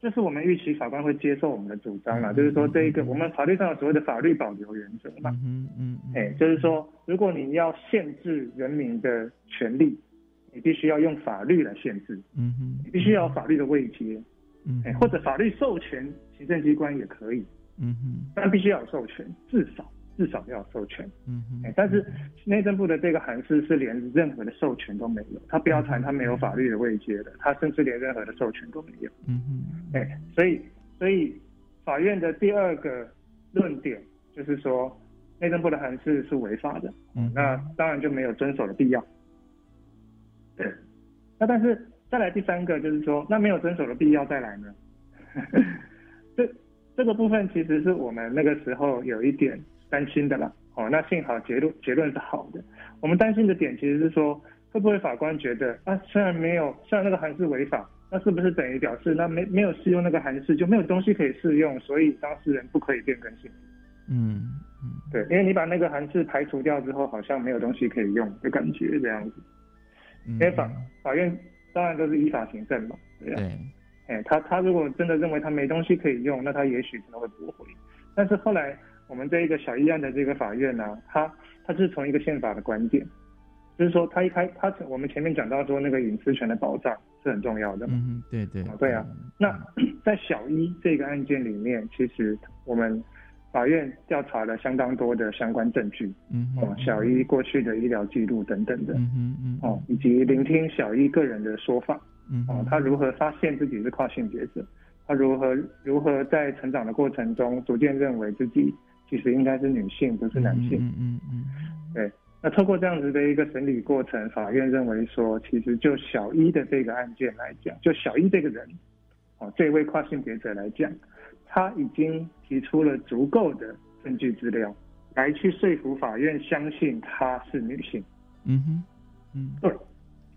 S3: 这是我们预期法官会接受我们的主张了，就是说这一个我们法律上有所谓的法律保留原则嘛。嗯嗯。哎，就是说，如果你要限制人民的权利。你必须要用法律来限制，嗯哼，你必须要有法律的位阶，嗯，哎或者法律授权行政机关也可以，嗯哼，但必须要有授权，至少至少要有授权，嗯嗯，但是内政部的这个函释是连任何的授权都没有，他不要谈他没有法律的位阶的，他甚至连任何的授权都没有，嗯嗯，哎，所以所以法院的第二个论点就是说内政部的函释是违法的，嗯，那当然就没有遵守的必要。对那但是再来第三个就是说，那没有遵守的必要再来呢？这这个部分其实是我们那个时候有一点担心的啦。哦，那幸好结论结论是好的。我们担心的点其实是说，会不会法官觉得啊，虽然没有虽然那个函释违法，那是不是等于表示那没没有适用那个函释就没有东西可以适用，所以当事人不可以变更性？嗯嗯，对，因为你把那个函释排除掉之后，好像没有东西可以用的感觉这样子。因为法法院当然都是依法行政嘛，对呀，哎，他他如果真的认为他没东西可以用，那他也许真的会驳回。但是后来我们这一个小议案的这个法院呢，他他是从一个宪法的观点，就是说他一开他我们前面讲到说那个隐私权的保障是很重要的，
S1: 嗯，对对，
S3: 对啊。那在小一这个案件里面，其实我们。法院调查了相当多的相关证据，嗯，哦，小一过去的医疗记录等等的，嗯嗯，哦，以及聆听小一个人的说法，嗯，哦，他如何发现自己是跨性别者，他如何如何在成长的过程中逐渐认为自己其实应该是女性，不是男性，嗯嗯嗯，对，那透过这样子的一个审理过程，法院认为说，其实就小一的这个案件来讲，就小一这个人，哦，这位跨性别者来讲。他已经提出了足够的证据资料，来去说服法院相信她是女性。嗯哼，嗯，对，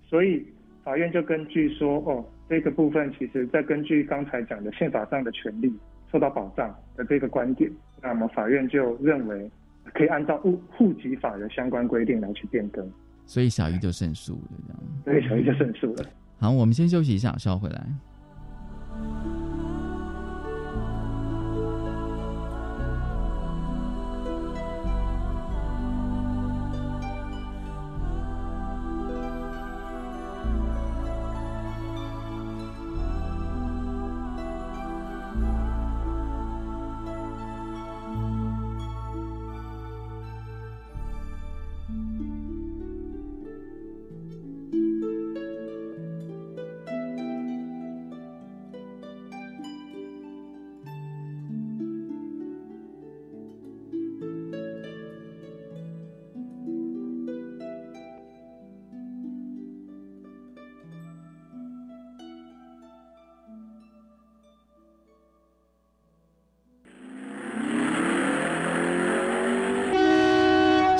S3: 所以法院就根据说，哦，这个部分其实在根据刚才讲的宪法上的权利受到保障的这个观点，那么法院就认为可以按照户户籍法的相关规定来去变更。
S1: 所以小姨就胜诉了，这样。
S3: 对，小姨就胜诉了。
S1: 好，我们先休息一下，稍后回来。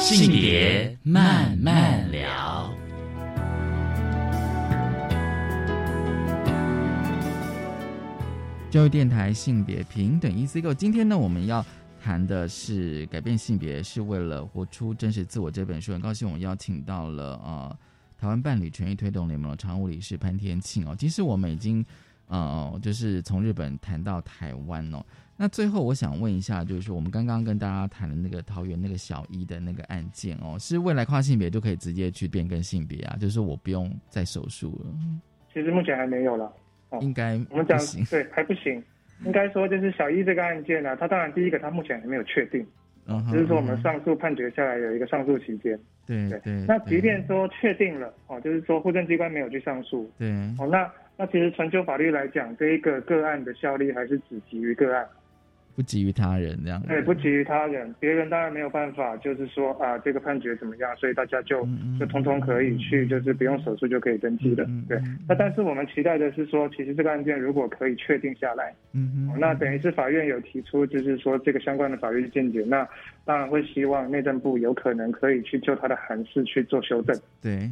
S2: 性别慢慢聊，
S1: 教育电台性别平等 E C Go。今天呢，我们要谈的是改变性别是为了活出真实自我这本书。很高兴我们邀请到了呃台湾伴侣权益推动联盟的常务理事潘天庆哦。其实我们已经呃就是从日本谈到台湾哦。那最后我想问一下，就是说我们刚刚跟大家谈的那个桃园那个小一的那个案件哦，是未来跨性别就可以直接去变更性别啊？就是我不用再手术了？
S3: 其实目前还没有了，哦
S1: 应该
S3: 我们讲对还不行，应该说就是小一这个案件呢，他当然第一个他目前还没有确定，就是说我们上诉判决下来有一个上诉期间，
S1: 对对。
S3: 那即便说确定了哦，就是说户政机关没有去上诉，
S1: 对
S3: 哦，那那其实全球法律来讲，这一个个案的效力还是只基于个案。
S1: 不急于他人这样，
S3: 对，不急于他人，别人当然没有办法，就是说啊，这个判决怎么样，所以大家就就通通可以去，就是不用手术就可以登记的，对。那但是我们期待的是说，其实这个案件如果可以确定下来，嗯嗯，那等于是法院有提出，就是说这个相关的法律见解，那当然会希望内政部有可能可以去就他的函释去做修正，
S1: 对。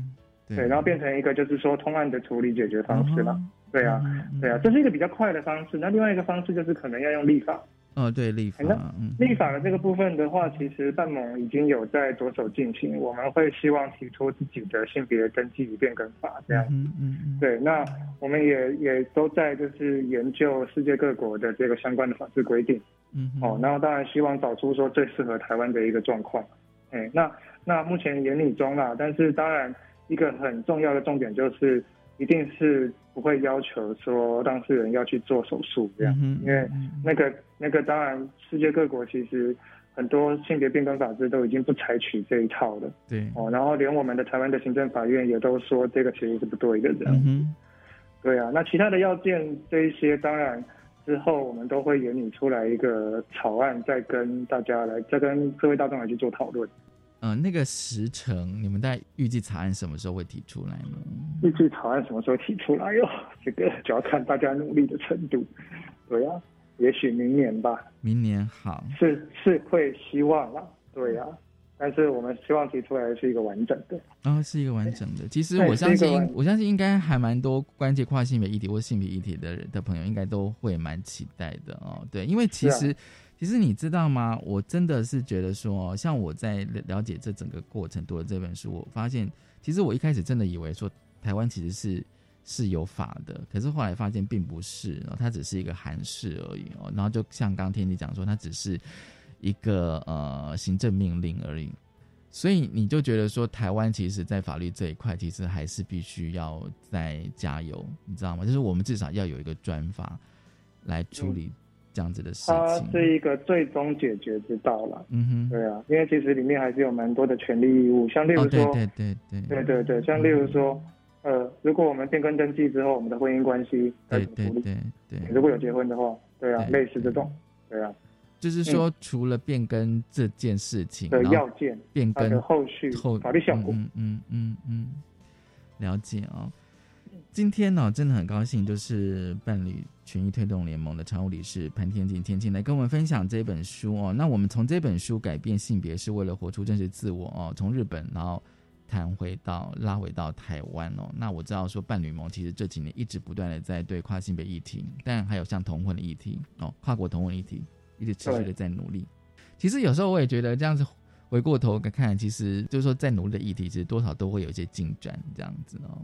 S3: 对，然后变成一个就是说通案的处理解决方式了。对啊，对啊，这是一个比较快的方式。那另外一个方式就是可能要用立法。
S1: 哦，对，立法。
S3: 那立法的这个部分的话，其实半盟已经有在着手进行。我们会希望提出自己的性别登记与变更法这样。嗯嗯嗯。对，那我们也也都在就是研究世界各国的这个相关的法制规定。嗯。哦，然后当然希望找出说最适合台湾的一个状况。哎，那那目前研拟中啦，但是当然一个很重要的重点就是。一定是不会要求说当事人要去做手术这样，因为那个那个当然世界各国其实很多性别变更法制都已经不采取这一套了。
S1: 对
S3: 哦，然后连我们的台湾的行政法院也都说这个其实是不对的这样。对啊，那其他的要件这一些当然之后我们都会研拟出来一个草案，再跟大家来再跟各位大众来去做讨论。
S1: 嗯，那个时程，你们在预计草案什么时候会提出来呢？
S3: 预计草案什么时候提出来哟？这个就要看大家努力的程度。对呀，也许明年吧。
S1: 明年好。
S3: 是是会希望啦，对呀。但是我们希望提出来是一个完整的。
S1: 啊，是一个完整的。其实我相信，我相信应该还蛮多关节跨性别议题或性别议题的人的朋友，应该都会蛮期待的哦。对，因为其实。其实你知道吗？我真的是觉得说，像我在了解这整个过程读了这本书，我发现，其实我一开始真的以为说台湾其实是是有法的，可是后来发现并不是，它只是一个函式而已哦。然后就像刚天你讲说，它只是一个呃行政命令而已。所以你就觉得说，台湾其实在法律这一块，其实还是必须要再加油，你知道吗？就是我们至少要有一个专法来处理。这样子的事情，它
S3: 是一个最终解决之道了。嗯哼，对啊，因为其实里面还是有蛮多的权利义务，像例如说，
S1: 对对对。
S3: 对对对，像例如说，呃，如果我们变更登记之后，我们的婚姻关系
S1: 对对对对，
S3: 如果有结婚的话，对啊，类似这种，对。啊，
S1: 就是说，除了变更这件事情
S3: 的要件，
S1: 变更
S3: 后续后法律效果，
S1: 嗯嗯嗯嗯，了解啊。今天呢，真的很高兴，就是伴侣权益推动联盟的常务理事潘天静天静来跟我们分享这本书哦。那我们从这本书改变性别是为了活出真实自我哦，从日本然后谈回到拉回到台湾哦。那我知道说伴侣盟其实这几年一直不断的在对跨性别议题，但还有像同婚的议题哦，跨国同婚议题一直持续的在努力。其实有时候我也觉得这样子回过头看，其实就是说在努力的议题，其实多少都会有一些进展这样子哦。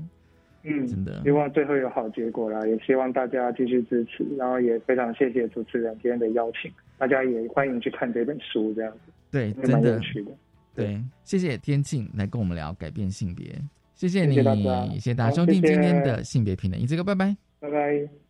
S3: 嗯，
S1: 真的。
S3: 希望最后有好结果啦，也希望大家继续支持，然后也非常谢谢主持人今天的邀请，大家也欢迎去看这本书，这样子。
S1: 对，真的，
S3: 的，
S1: 对，谢谢天庆来跟我们聊改变性别，谢
S3: 谢
S1: 你，谢谢大家。收听今天的性别平等，一这个拜拜，
S3: 拜拜。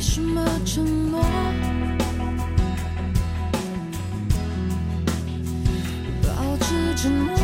S3: 什么承诺？保持沉默。